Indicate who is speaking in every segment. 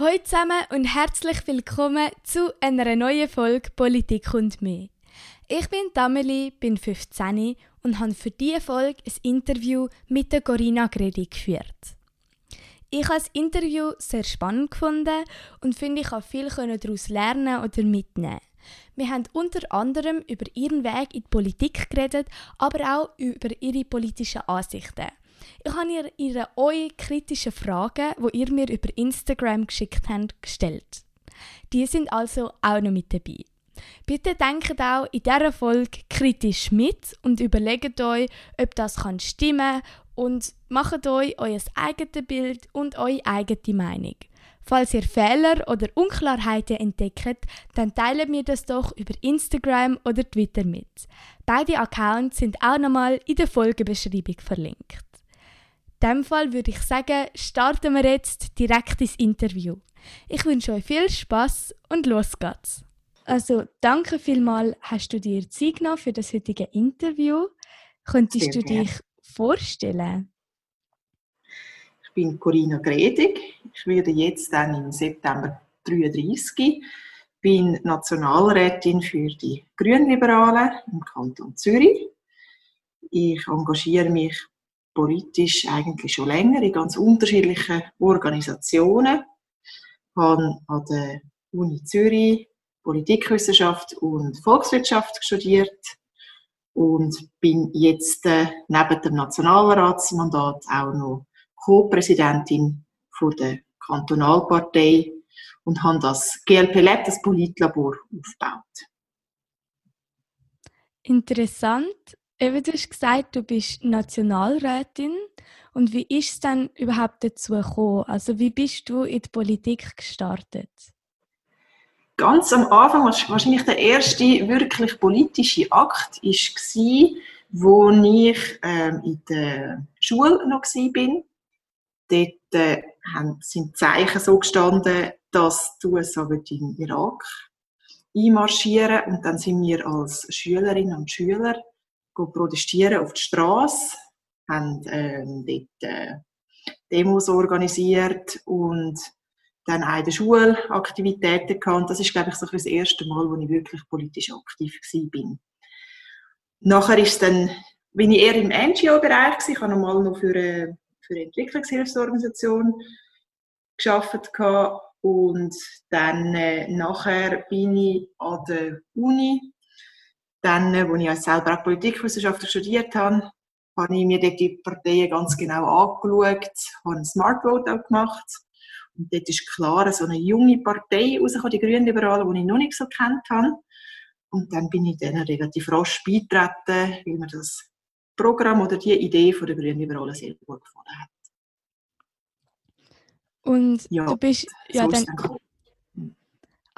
Speaker 1: Hallo zusammen und herzlich willkommen zu einer neuen Folge Politik und mehr. Ich bin Dameli, bin 15 und habe für diese Folge ein Interview mit der Corinna Gredi geführt. Ich habe das Interview sehr spannend gefunden und finde, ich konnte viel daraus lernen oder mitnehmen. Wir haben unter anderem über ihren Weg in die Politik geredet, aber auch über ihre politischen Ansichten. Ich habe ihr ihre eure kritischen Fragen, die ihr mir über Instagram geschickt habt, gestellt. Die sind also auch noch mit dabei. Bitte denkt auch in dieser Folge kritisch mit und überlegt euch, ob das kann stimmen und macht euch euer eigenes Bild und eure eigene Meinung. Falls ihr Fehler oder Unklarheiten entdeckt, dann teilt mir das doch über Instagram oder Twitter mit. Beide Accounts sind auch nochmal in der Folgebeschreibung verlinkt. In diesem Fall würde ich sagen, starten wir jetzt direkt ins Interview. Ich wünsche euch viel Spaß und los geht's. Also, danke vielmals, hast du dir Zeit genommen für das heutige Interview. Könntest Sehr du dich vorstellen?
Speaker 2: Ich bin Corinna Gredig. Ich werde jetzt dann im September 33. Bin Nationalrätin für die Grünliberalen im Kanton Zürich. Ich engagiere mich politisch eigentlich schon länger in ganz unterschiedlichen Organisationen. Ich habe an der Uni Zürich Politikwissenschaft und Volkswirtschaft studiert und bin jetzt äh, neben dem Nationalratsmandat auch noch Co-Präsidentin der Kantonalpartei und habe das GLP Lab, das Politlabor, aufgebaut.
Speaker 1: Interessant. Eben, du hast gesagt, du bist Nationalrätin. Und wie ist es dann überhaupt dazu gekommen? Also wie bist du in die Politik gestartet?
Speaker 2: Ganz am Anfang, wahrscheinlich der erste wirklich politische Akt, war, wo ich ähm, in der Schule noch war. Dort äh, sind Zeichen so gestanden, dass die USA in den Irak einmarschieren und dann sind wir als Schülerinnen und Schüler protestieren auf die Straße, haben ähm, dort äh, Demos organisiert und dann auch in der Schule Aktivitäten gehabt. das ist, glaube ich, so das erste Mal, wo ich wirklich politisch aktiv bin. Nachher ist dann, bin ich eher im NGO-Bereich Ich habe mal noch für eine, für eine Entwicklungshilfsorganisation geschafft und dann äh, nachher bin ich an der Uni dann, als ich als selber auch Politikwissenschaft studiert habe, habe ich mir dort die Parteien ganz genau angeschaut, habe ein Smart Vote auch gemacht. Und dort ist klar, so eine junge Partei rausgekommen, die Grünliberalen, die ich noch nicht so kennt habe. Und dann bin ich denen relativ rasch beitreten, weil mir das Programm oder die Idee von der Grünliberalen sehr gut gefallen hat.
Speaker 1: Und ja, du bist ja so dann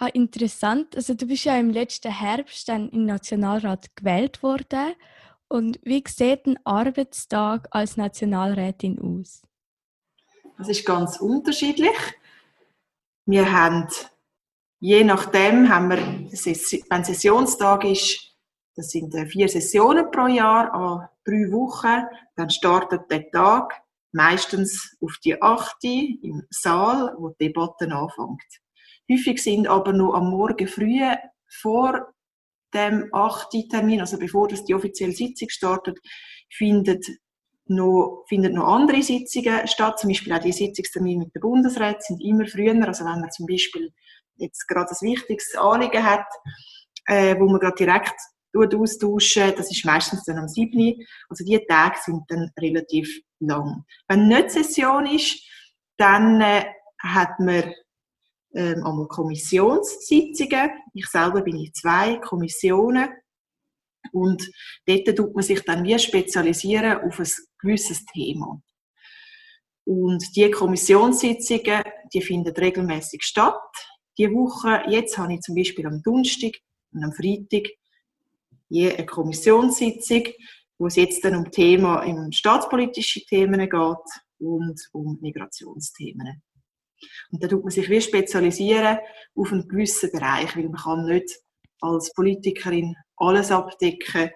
Speaker 1: Ah, interessant. Also du bist ja im letzten Herbst dann im Nationalrat gewählt worden. Und wie sieht ein Arbeitstag als Nationalrätin aus?
Speaker 2: Das ist ganz unterschiedlich. Wir haben, je nachdem, haben wir, wenn Sessionstag ist, das sind äh, vier Sessionen pro Jahr an drei Wochen, dann startet der Tag meistens auf die achte im Saal, wo die Debatte anfängt. Häufig sind aber noch am Morgen früh vor dem 8. Termin, also bevor das die offizielle Sitzung startet, findet noch, findet noch andere Sitzungen statt. Zum Beispiel auch die Sitzungstermine mit dem Bundesrat sind immer früher. Also wenn man zum Beispiel jetzt gerade ein wichtiges Anliegen hat, äh, wo man gerade direkt austauschen, das ist meistens dann am 7. Also die Tage sind dann relativ lang. Wenn nicht Session ist, dann äh, hat man ähm, einmal Kommissionssitzungen. Ich selber bin in zwei Kommissionen. Und dort tut man sich dann wie spezialisieren auf ein gewisses Thema. Und die Kommissionssitzungen, die finden regelmäßig statt. Die Woche, jetzt habe ich zum Beispiel am Donnerstag und am Freitag je eine Kommissionssitzung, wo es jetzt dann um Thema, um staatspolitische Themen geht und um Migrationsthemen. Und da tut man sich wie spezialisieren auf einen gewissen Bereich, weil man kann nicht als Politikerin alles abdecken.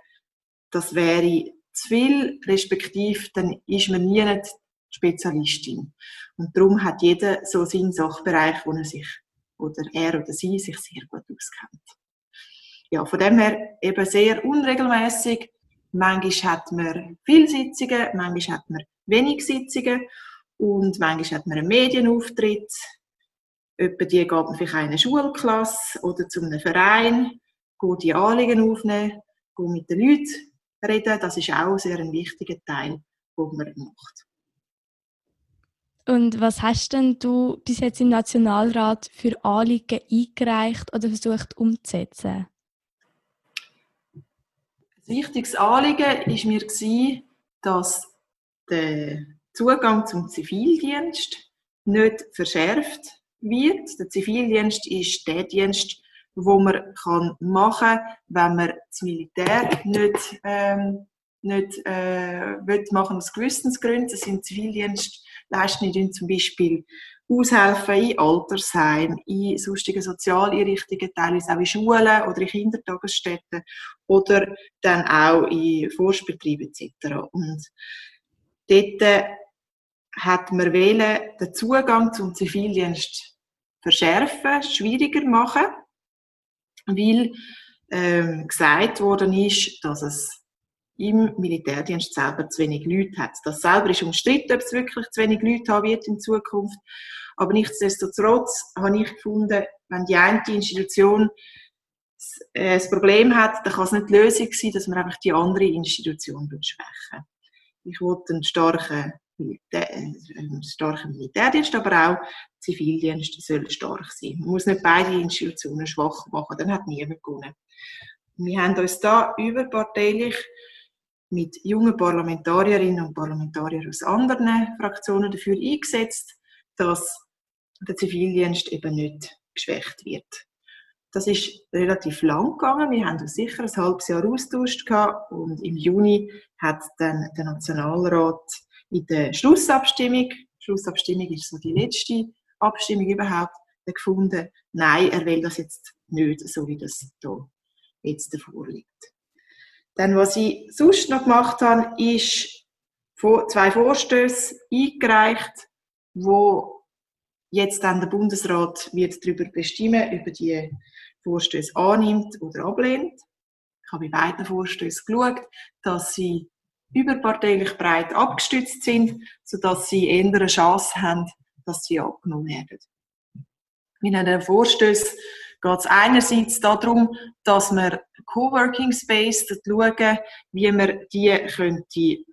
Speaker 2: Das wäre zu viel, respektive dann ist man nie nicht Spezialistin. Und darum hat jeder so seinen Sachbereich, wo er sich, oder er oder sie sich sehr gut auskennt. Ja, von dem her eben sehr unregelmäßig. Manchmal hat man viele Sitzungen, manchmal hat man wenig Sitzungen und manchmal hat man einen Medienauftritt. Etwa die geht man vielleicht eine Schulklasse oder zu einem Verein, geht die Anliegen aufnehmen, geht mit den Leuten reden. Das ist auch sehr ein wichtiger Teil, den man macht.
Speaker 1: Und was hast denn du bis jetzt im Nationalrat für Anliegen eingereicht oder versucht umzusetzen?
Speaker 2: Ein wichtiges Anliegen war mir, dass der Zugang zum Zivildienst nicht verschärft wird. Der Zivildienst ist der Dienst, wo man kann machen kann, wenn man das Militär nicht, ähm, nicht äh, will machen aus Gewissensgründen. Das sind Zivildienstleistungen, zum Beispiel aushelfen in Altersheimen, in sonstigen Sozialeinrichtungen, teilweise auch in Schulen oder in Kindertagesstätten oder dann auch in Forstbetrieben etc. Und dort hat man wählen, den Zugang zum Zivildienst verschärfen, schwieriger machen, weil ähm, gesagt worden ist, dass es im Militärdienst selber zu wenig Leute hat. Das selber ist umstritten, ob es wirklich zu wenig Leute haben wird in Zukunft. Aber nichtsdestotrotz habe ich gefunden, wenn die eine Institution äh, das Problem hat, dann kann es nicht die Lösung sein, dass man einfach die andere Institution schwächen Ich wollte einen starken, Äh, starken Militärdienst, aber auch Zivildienst soll stark sein. Man muss nicht beide Institutionen schwach machen, dann hat niemand gewonnen. Wir haben uns da überparteilich mit jungen Parlamentarierinnen und Parlamentariern aus anderen Fraktionen dafür eingesetzt, dass der Zivildienst eben nicht geschwächt wird. Das ist relativ lang gegangen. Wir haben uns sicher ein halbes Jahr austauscht und im Juni hat dann der Nationalrat in der Schlussabstimmung, Schlussabstimmung ist so die letzte Abstimmung überhaupt, gefunden, nein, er will das jetzt nicht, so wie das hier jetzt davor liegt. Dann, was ich sonst noch gemacht habe, ist zwei Vorstöße eingereicht, wo jetzt dann der Bundesrat wird darüber bestimmen, über die Vorstöße annimmt oder ablehnt. Ich habe bei beiden Vorstößen geschaut, dass sie überparteilich breit abgestützt sind, sodass sie eher eine Chance haben, dass sie abgenommen werden. In einem Vorstöß geht es einerseits darum, dass wir Coworking Space schauen, wie man die könnte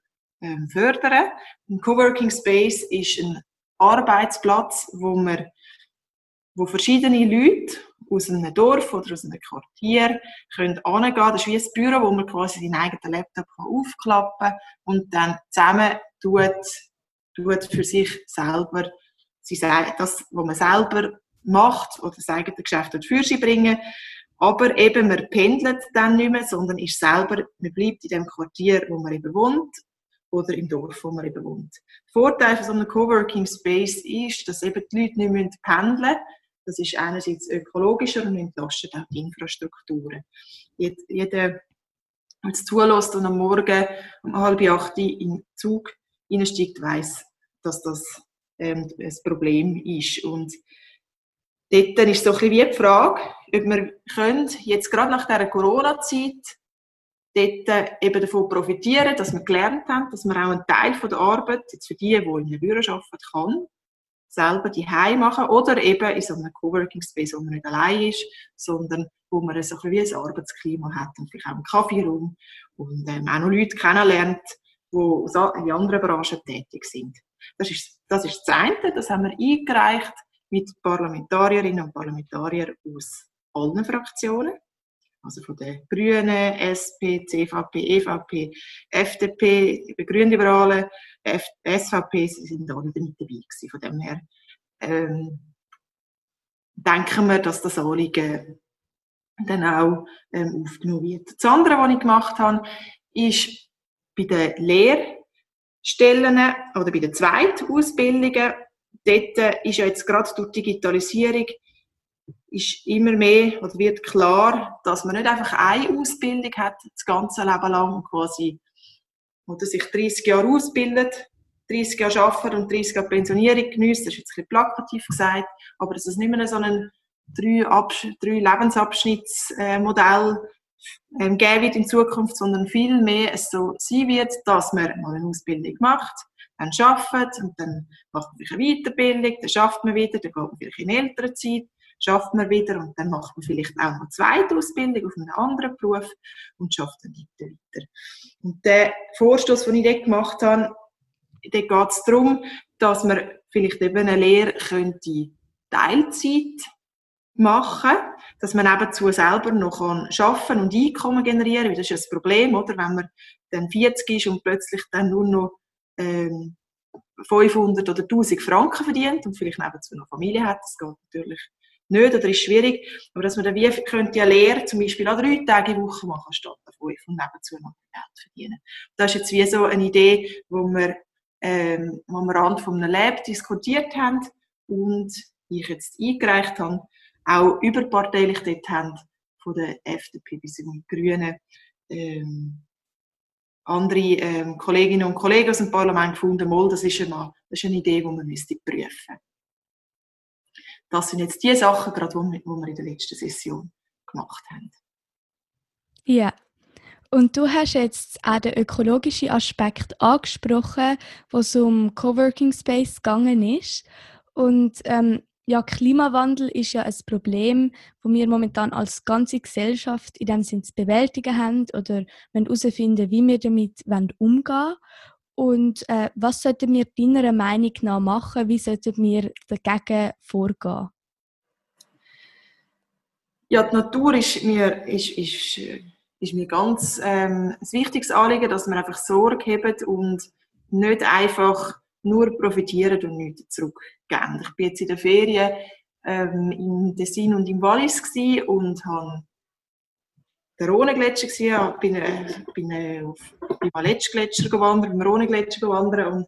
Speaker 2: ähm, fördern. Ein Coworking Space ist ein Arbeitsplatz, wo man wo verschiedene Leute aus einem Dorf oder aus einem Quartier können angehen. Das ist wie ein Büro, wo man quasi seinen eigenen Laptop aufklappen kann und dann zusammen tut, tut für sich selber das, was man selber macht oder das eigene Geschäft für sie bringen. Aber eben, man pendelt dann nicht mehr, sondern ist selber, man bleibt in dem Quartier, wo man eben wohnt oder im Dorf, wo man eben wohnt. Der Vorteil von so einem Coworking Space ist, dass eben die Leute nicht pendeln müssen. Das ist einerseits ökologischer und entlastet auch die Infrastrukturen. Jeder, der jetzt zulässt und am Morgen um halb acht in den Zug einsteigt, weiß, dass das ähm, ein Problem ist. Und dort ist so ein bisschen wie die Frage, ob wir können, jetzt gerade nach dieser Corona-Zeit dort eben davon profitieren, dass wir gelernt haben, dass man auch einen Teil von der Arbeit, jetzt für die, die in einem Büro arbeiten, kann, selber die machen oder eben in so einem Coworking Space, wo man nicht allein ist, sondern wo man so ein, wie ein Arbeitsklima hat und vielleicht auch einen Kaffeeraum und ähm, auch noch Leute kennenlernt, die in anderen Branchen tätig sind. Das ist, das ist das eine, das haben wir eingereicht mit Parlamentarierinnen und Parlamentariern aus allen Fraktionen. Also von den Grünen, SP, CVP, EVP, FDP, die Grünliberalen, SVP, sie sind alle mit dabei gewesen. Von dem her ähm, denken wir, dass das Anliegen dann auch ähm, aufgenommen wird. Das andere, was ich gemacht habe, ist bei den Lehrstellen oder bei den Zweitausbildungen, dort ist ja jetzt gerade durch Digitalisierung ist immer mehr oder wird klar, dass man nicht einfach eine Ausbildung hat, das ganze Leben lang quasi, oder sich 30 Jahre ausbildet 30 Jahre arbeiten und 30 Jahre Pensionierung genießt, das ist jetzt ein bisschen plakativ gesagt, aber dass es nicht mehr so ein drei, Lebensabschnittsmodell ähm, geben wird in Zukunft, sondern viel mehr es so sein wird, dass man mal eine Ausbildung macht, dann arbeitet und dann macht man eine Weiterbildung, dann schafft man wieder, dann geht man vielleicht in Elternzeit, schafft man wieder und dann macht man vielleicht auch noch eine zweite Ausbildung auf einem anderen Beruf und schafft dann weiter, weiter. Und der Vorstoß, den ich dort gemacht habe, dort geht es darum, dass man vielleicht eben eine Lehre könnte Teilzeit machen, dass man nebenzu selber noch arbeiten und Einkommen generieren kann. Das ist ja das Problem, oder? wenn man dann 40 ist und plötzlich dann nur noch ähm, 500 oder 1000 Franken verdient und vielleicht nebenzu noch Familie hat. Das geht natürlich nicht oder ist schwierig. Aber dass man dann wie könnte eine Lehre zum Beispiel an drei Tage die Woche machen statt an fünf und nebenzu noch Geld verdienen. Das ist jetzt wie so eine Idee, wo wir, ähm, wir an von einem Lab diskutiert haben und ich jetzt eingereicht habe auch überparteilich dort haben, von der FDP bis zu den Grünen, ähm, andere ähm, Kolleginnen und Kollegen aus dem Parlament gefunden, mal, das ist eine, das ist eine Idee, die man müsste prüfen Das sind jetzt die Sachen, gerade, die wir in der letzten Session gemacht haben.
Speaker 1: Ja, und du hast jetzt auch den ökologischen Aspekt angesprochen, wo es um Coworking Space gegangen ist. Und ähm, ja, Klimawandel ist ja ein Problem, wo wir momentan als ganze Gesellschaft in dem Sinne zu bewältigen haben oder herausfinden, wie wir damit umgehen wollen. Und äh, was sollten wir deiner Meinung nach machen? Wie sollten wir dagegen vorgehen?
Speaker 2: Ja, die Natur ist mir, ist, ist, ist mir ganz ähm, ein wichtiges Anliegen, dass wir einfach Sorge haben und nicht einfach nur profitieren und nichts zurückgeben. Ich bin jetzt in der Ferien ähm, im Tessin und im Wallis und habe den Rhone-Gletscher gesehen, bin, äh, bin äh, auf dem Aletsch-Gletscher gewandert, im Rhone-Gletscher gewandert und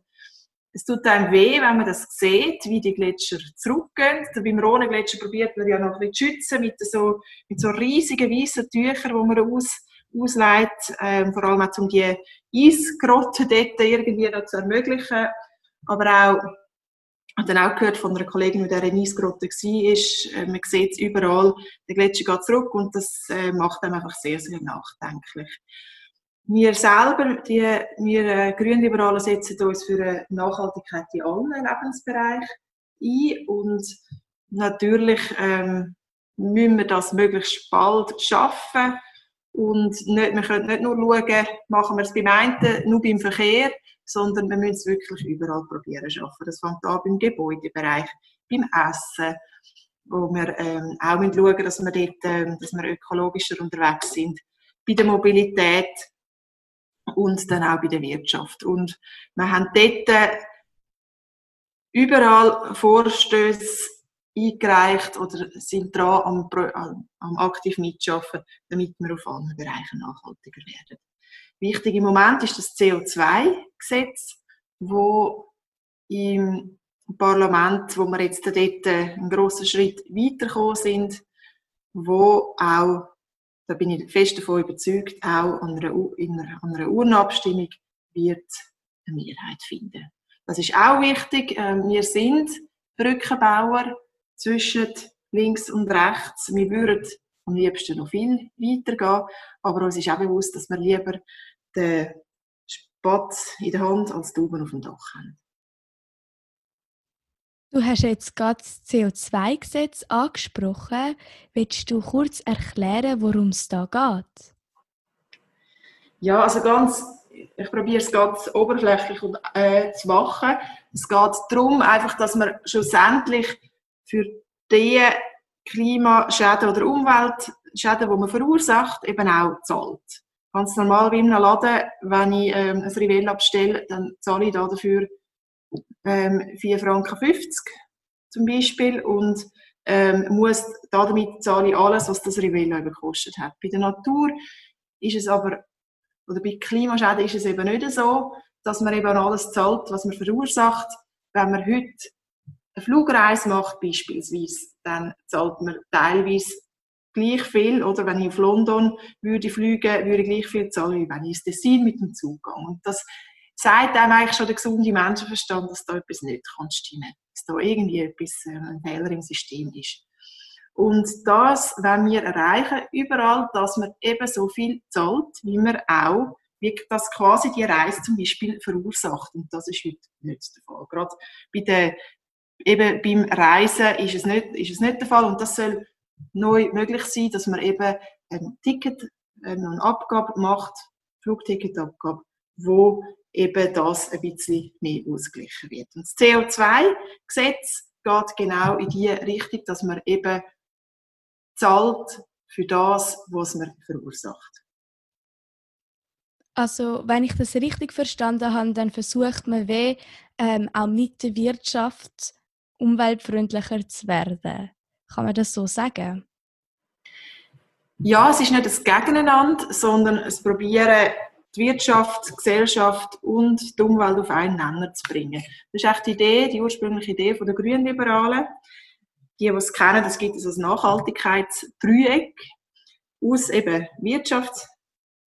Speaker 2: es tut einem weh, wenn man das sieht, wie die Gletscher zurückgehen. Beim Rhone-Gletscher probiert man ja noch zu schützen mit so, mit so riesigen weißen Tüchern, die man aus, ausleitet, ähm, vor allem auch um die Eisgrotten dort irgendwie noch zu ermöglichen. Aber auch, ich habe dann auch gehört von einer Kollegin, die in dieser Eisgrotte war, äh, man sieht es überall, der Gletscher geht zurück und das äh, macht einem einfach sehr, sehr nachdenklich. Wir selber, die, wir äh, Grünliberalen, setzen uns für Nachhaltigkeit in allen Lebensbereichen ein und natürlich ähm, müssen wir das möglichst bald schaffen und nicht, wir können nicht nur schauen, machen wir es beim einen, nur beim Verkehr, sondern wir müssen es wirklich überall probieren schaffen. Das fängt an beim Gebäudebereich, beim Essen, wo wir ähm, auch schauen dass wir dort, ähm, dass wir ökologischer unterwegs sind, bei der Mobilität und dann auch bei der Wirtschaft. Und wir haben dort äh, überall Vorstöße eingereicht oder sind dran am, am aktiv mitschaffen, damit wir auf allen Bereichen nachhaltiger werden. Wichtig im Moment ist das CO2-Gesetz, wo im Parlament, wo wir jetzt dort einen grossen Schritt weitergekommen sind, wo auch, da bin ich fest davon überzeugt, auch an einer, an einer Urnabstimmung wird eine Mehrheit finden. Das ist auch wichtig. Ähm, wir sind Brückenbauer zwischen links und rechts. Wir würden am liebsten noch viel weiter gehen, aber uns ist auch bewusst, dass wir lieber den Spatz in der Hand als die Daumen auf dem Dach haben.
Speaker 1: Du hast jetzt gerade das CO2-Gesetz angesprochen. Willst du kurz erklären, worum es da geht?
Speaker 2: Ja, also ganz, ich probiere es ganz oberflächlich äh, zu machen. Es geht darum, einfach, dass man schlussendlich für die Klimaschäden oder Umweltschäden, die man verursacht, eben auch zahlt. Ganz normal in einem Laden, wenn ich ähm, ein Rivell abstelle, dann zahle ich da dafür ähm, 4,50 Franken zum Beispiel und ähm, muss damit zahle ich alles, was das Rivella gekostet hat. Bei der Natur ist es aber, oder bei Klimaschäden ist es eben nicht so, dass man eben alles zahlt, was man verursacht. Wenn man heute eine Flugreise macht beispielsweise, dann zahlt man teilweise gleich viel, oder wenn ich auf London würde fliegen, würde ich gleich viel zahlen, wie wenn ich ins Tessin mit dem Zug gehe. Und das sagt einem eigentlich schon der gesunde Menschenverstand, dass da etwas nicht kann stimmen dass da irgendwie etwas, äh, ein Fehler im System ist. Und das wenn wir erreichen, überall, dass man eben so viel zahlt, wie man auch, wie das quasi die Reise zum Beispiel verursacht. Und das ist heute nicht der Fall. Gerade bei der, eben beim Reisen ist es nicht, ist es nicht der Fall. Und das soll neu möglich sein, dass man eben ein Ticket, eine Abgabe macht, Flugticketabgabe, wo eben das ein bisschen mehr ausgeglichen wird. Und das CO2-Gesetz geht genau in die Richtung, dass man eben zahlt für das, was man verursacht.
Speaker 1: Also, wenn ich das richtig verstanden habe, dann versucht man weh, ähm, auch mit der Wirtschaft umweltfreundlicher zu werden. Kann man das so sagen?
Speaker 2: Ja, es ist nicht das Gegeneinander, sondern es probieren die Wirtschaft, die Gesellschaft und die Umwelt auf einen Nenner zu bringen. Das ist echt die Idee, die ursprüngliche Idee der Grünliberalen. Die, die es kennen, das gibt es als Nachhaltigkeitsdreieck aus eben Wirtschaft,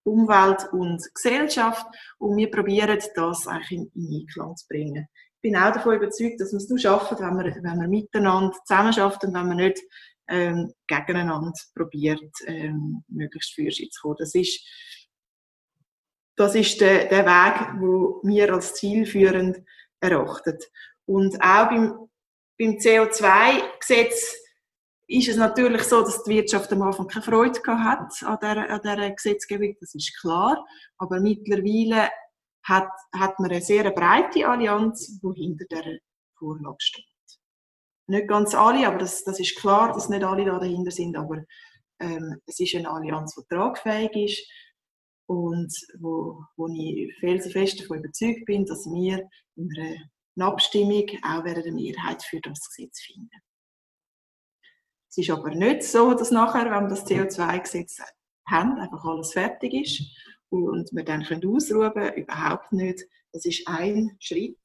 Speaker 2: Umwelt und Gesellschaft und wir probieren das eigentlich in, in Einklang zu bringen. Bin auch davon überzeugt, dass wir es nur schaffen, wenn wir, wenn wir miteinander zusammen und wenn man nicht ähm, gegeneinander probiert, ähm, möglichst für zu kommen. Das ist das ist der, der Weg, wo wir als zielführend erachten. Und auch beim, beim CO2-Gesetz ist es natürlich so, dass die Wirtschaft am Anfang keine Freude gehabt hat an dieser, an dieser Gesetzgebung, das ist klar. Aber mittlerweile hat, hat man eine sehr breite Allianz, die hinter dieser Vorlage steht. Nicht ganz alle, aber das, das ist klar, dass nicht alle da dahinter sind, aber ähm, es ist eine Allianz, die tragfähig ist und wo, wo ich felsenfest davon überzeugt bin, dass wir in einer Abstimmung auch während der Mehrheit für das Gesetz finden. Es ist aber nicht so, dass nachher, wenn wir das CO2-Gesetz haben, einfach alles fertig ist und wir dann können ausruhen überhaupt nicht. Das ist ein Schritt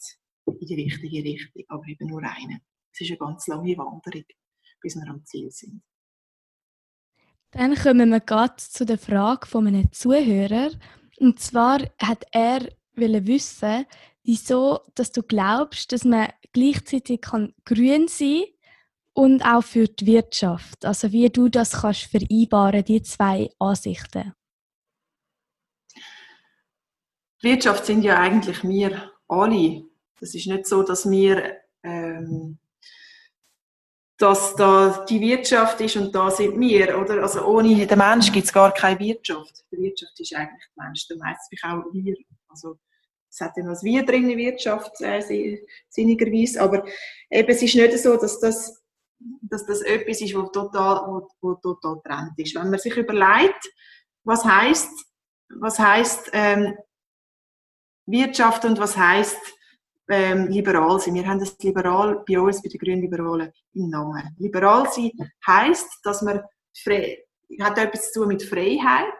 Speaker 2: in die richtige Richtung, aber eben nur einer. Es ist eine ganz lange Wanderung, bis wir am Ziel sind.
Speaker 1: Dann kommen wir gerade zu der Frage von einem Zuhörer. Und zwar hat er wissen, wieso dass du glaubst, dass man gleichzeitig kann grün sein und auch für die Wirtschaft. Also wie du das kannst vereinbaren, die zwei Ansichten.
Speaker 2: Die Wirtschaft sind ja eigentlich wir alle. Das ist nicht so, dass wir ähm, dass da die Wirtschaft ist und da sind wir, oder? Also ohne den Mensch gibt es gar keine Wirtschaft. Die Wirtschaft ist eigentlich der Mensch, der meistens auch wir. Also es hat ja noch das Wir drin in der Wirtschaft, äh, sinnigerweise, aber eben, es ist nicht so, dass das, dass das etwas ist, wo total, wo, wo total trennt ist. Wenn man sich überlegt, was heißt, was heißt ähm, Wirtschaft und was heißt ähm, liberal sein. Wir haben das liberal bei uns, bei den Grünen Liberalen, im Namen. Liberal sein heisst, dass man frei, hat etwas zu tun mit Freiheit.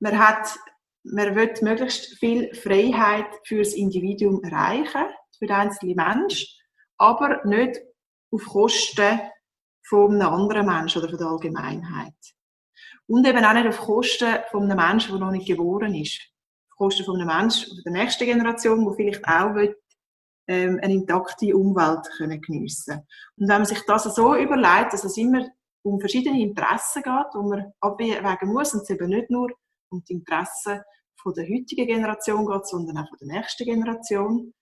Speaker 2: Man hat, man will möglichst viel Freiheit für das Individuum erreichen, für den einzelnen Mensch, aber nicht auf Kosten von einem anderen Menschen oder von der Allgemeinheit. Und eben auch nicht auf Kosten von einem Menschen, der noch nicht geboren ist. Kosten von einem Menschen oder der nächsten Generation, die vielleicht auch will, ähm, eine intakte Umwelt können geniessen Und wenn man sich das so überlegt, dass es immer um verschiedene Interessen geht, wo man abwägen muss und es eben nicht nur um die Interessen von der heutigen Generation geht, sondern auch von der nächsten Generation,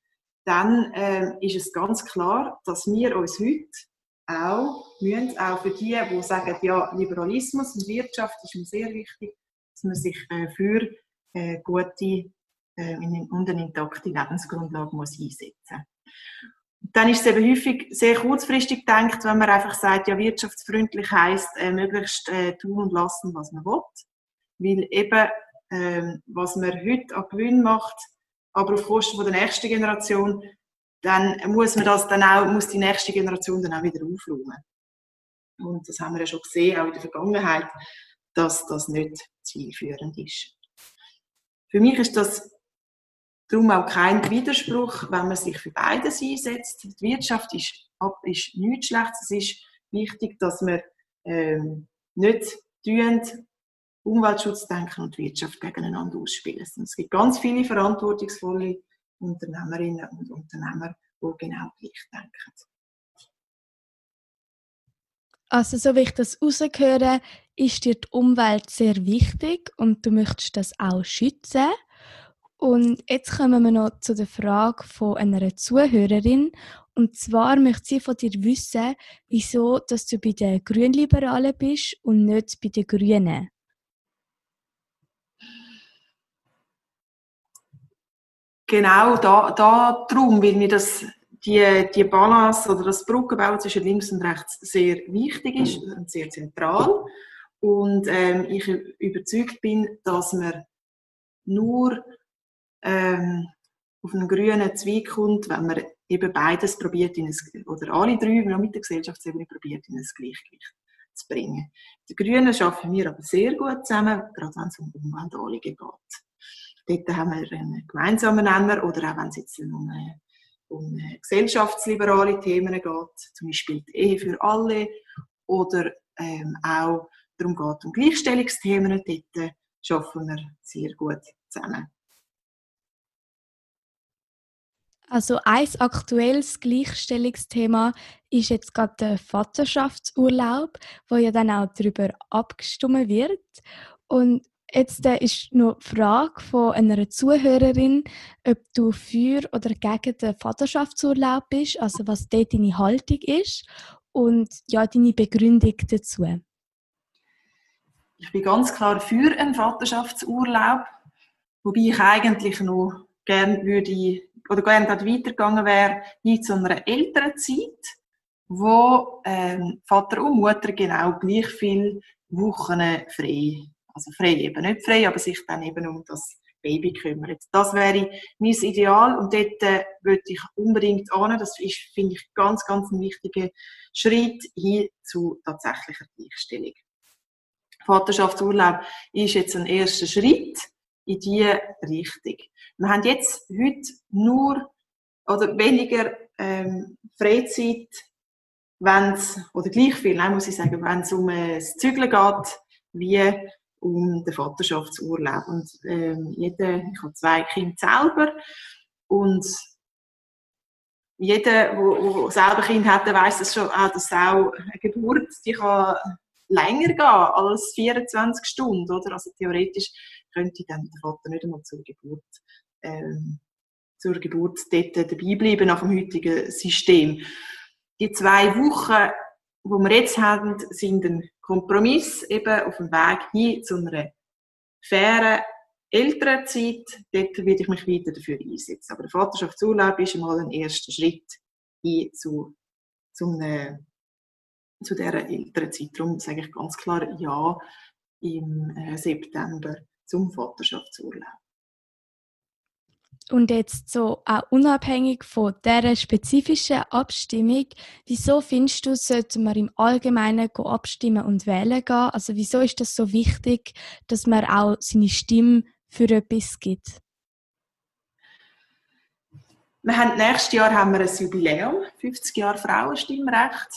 Speaker 2: dann äh, ist es ganz klar, dass wir uns heute auch müssen, auch für die, die sagen, ja, Liberalismus und Wirtschaft ist mir sehr wichtig, dass man sich äh, für äh, gute äh, und eine intakte Lebensgrundlage muss einsetzen dann ist es eben häufig sehr kurzfristig gedacht, wenn man einfach sagt, ja, wirtschaftsfreundlich heisst, äh, möglichst äh, tun und lassen, was man will. Weil eben, äh, was man heute an Gewinn macht, aber auf Kosten der nächsten Generation, dann muss man das dann auch, muss die nächste Generation dann auch wieder aufräumen. Und das haben wir ja schon gesehen, auch in der Vergangenheit, dass das nicht zielführend ist. Für mich ist das darum auch kein Widerspruch, wenn man sich für beides einsetzt. Die Wirtschaft ist, ist nichts Schlechtes. Es ist wichtig, dass wir ähm, nicht tun, Umweltschutz denken und Wirtschaft gegeneinander ausspielen. Und es gibt ganz viele verantwortungsvolle Unternehmerinnen und Unternehmer, die genau gleich denken.
Speaker 1: Also, so wie ich das rausgehöre, ist dir die Umwelt sehr wichtig und du möchtest das auch schützen. Und jetzt kommen wir noch zu der Frage von einer Zuhörerin. Und zwar möchte sie von dir wissen, wieso dass du bei den Grünliberalen bist und nicht bei den Grünen.
Speaker 2: Genau, da, da darum, weil mir das, die, die Balance oder das Brückenbau zwischen links und rechts sehr wichtig ist und sehr zentral. Und ähm, ich überzeugt bin, dass man nur ähm, auf einen grünen Zweig kommt, wenn man eben beides probiert, in ein, oder alle drei mit der Gesellschaftsebene probiert, in ein Gleichgewicht zu bringen. Die Grünen arbeiten wir aber sehr gut zusammen, gerade wenn es um Umweltanliegen geht. Dort haben wir einen gemeinsamen Nenner, oder auch wenn es jetzt um, um gesellschaftsliberale Themen geht, zum Beispiel die Ehe für alle, oder ähm, auch darum geht, um Gleichstellungsthemen, dort arbeiten wir sehr gut zusammen.
Speaker 1: Also ein aktuelles Gleichstellungsthema ist jetzt gerade der Vaterschaftsurlaub, wo ja dann auch darüber abgestimmt wird. Und jetzt äh, ist noch die Frage von einer Zuhörerin, ob du für oder gegen den Vaterschaftsurlaub bist, also was dort deine Haltung ist und ja deine Begründung dazu.
Speaker 2: Ich bin ganz klar für einen Vaterschaftsurlaub, wobei ich eigentlich noch gerne würde oder gerne dort weitergegangen wäre, hin zu einer älteren Zeit, wo ähm, Vater und Mutter genau gleich viel Wochen frei, also frei eben nicht frei, aber sich dann eben um das Baby kümmern. Das wäre mein Ideal und dort äh, würde ich unbedingt an. Das ist, finde ich, ganz, ganz ein wichtiger Schritt hin zu tatsächlicher Gleichstellung. Vaterschaftsurlaub ist jetzt ein erster Schritt in diese Richtung. Wir haben jetzt heute nur oder weniger ähm, Freizeit, wenn's, oder gleich viel, nein, muss ich sagen, wenn es um äh, das Zügeln geht, wie um den Vaterschaftsurlaub. Und ähm, jeder, ich habe zwei Kinder selber und jeder, der selber Kind hat, weiß das schon, auch, dass auch eine Geburt, die kann länger gehen als 24 Stunden, oder? Also theoretisch könnte dann der Vater nicht einmal zur Geburt, ähm, zur Geburt dort dabei bleiben nach dem heutigen System. Die zwei Wochen, wo wir jetzt haben, sind ein Kompromiss eben auf dem Weg hin zu einer fairen Elternzeit. Dort werde ich mich weiter dafür einsetzen. Aber der Vaterschaftsurlaub ist einmal ein erster Schritt hin zu, zu, einer, zu dieser Elternzeit. Darum sage ich ganz klar Ja im äh, September zum Vaterschaftsurlaub.
Speaker 1: Und jetzt so auch unabhängig von dieser spezifischen Abstimmung, wieso findest du, sollte man im Allgemeinen abstimmen und wählen gehen? Also wieso ist das so wichtig, dass man auch seine Stimme für etwas gibt?
Speaker 2: Wir haben, nächstes Jahr haben wir ein Jubiläum, 50 Jahre Frauenstimmrecht.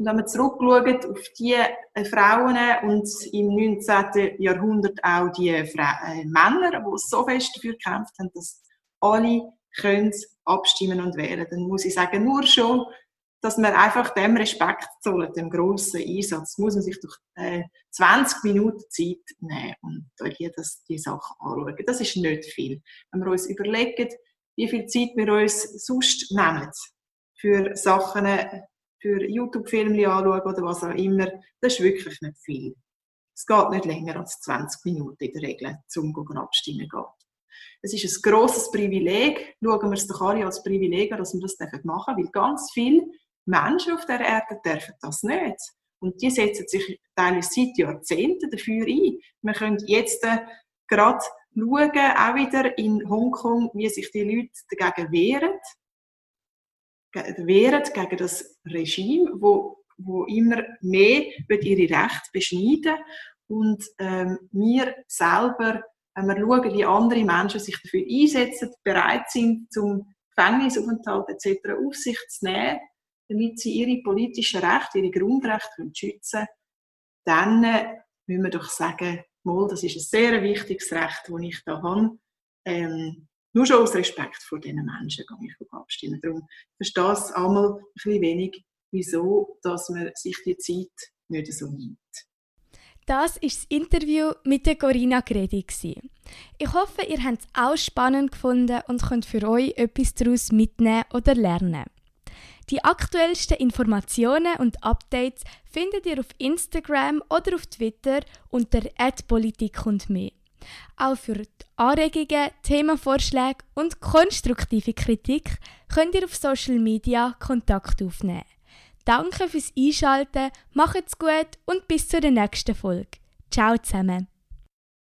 Speaker 2: Und wenn man zurückschaut auf die äh, Frauen und im 19. Jahrhundert auch die äh, Männer, die so fest dafür gekämpft haben, dass alle können abstimmen und wählen, dann muss ich sagen, nur schon, dass man einfach dem Respekt zollt, dem grossen Einsatz, muss man sich durch äh, 20 Minuten Zeit nehmen und hier das, die Sache anschauen. Das ist nicht viel. Wenn wir uns überlegen, wie viel Zeit wir uns sonst nehmen für Sachen, für YouTube-Filme anschauen oder was auch immer, das ist wirklich nicht viel. Es geht nicht länger als 20 Minuten in der Regel, zum abstimmen gehen. Es ist ein grosses Privileg, schauen wir es doch alle als Privileg an, dass wir das machen dürfen, weil ganz viele Menschen auf der Erde dürfen das nicht. Und die setzen sich teilweise seit Jahrzehnten dafür ein. Wir können jetzt äh, gerade schauen, auch wieder in Hongkong, wie sich die Leute dagegen wehren wehren gegen das Regime, wo, wo immer mehr ihre Rechte beschneiden und ähm, wir selber, wenn wir schauen, wie andere Menschen sich dafür einsetzen, bereit sind, zum Gefängnisaufenthalt etc. auf sich zu nehmen, damit sie ihre politischen Rechte, ihre Grundrechte schützen können, dann äh, müssen wir doch sagen, mal, das ist ein sehr wichtiges Recht, das ich da habe. Ähm, nur schon aus Respekt vor diesen Menschen gehe ich abstimmen. Darum verstehe ich einmal ein bisschen wenig, wieso dass man sich die Zeit nicht so nimmt.
Speaker 1: Das ist das Interview mit der Corinna Gredi. Ich hoffe, ihr habt es auch spannend gefunden und könnt für euch etwas daraus mitnehmen oder lernen. Die aktuellsten Informationen und Updates findet ihr auf Instagram oder auf Twitter unter @politik und mehr. Auch für Anregungen, Themenvorschläge und konstruktive Kritik könnt ihr auf Social Media Kontakt aufnehmen. Danke fürs Einschalten, macht's gut und bis zur nächsten Folge. Ciao zusammen.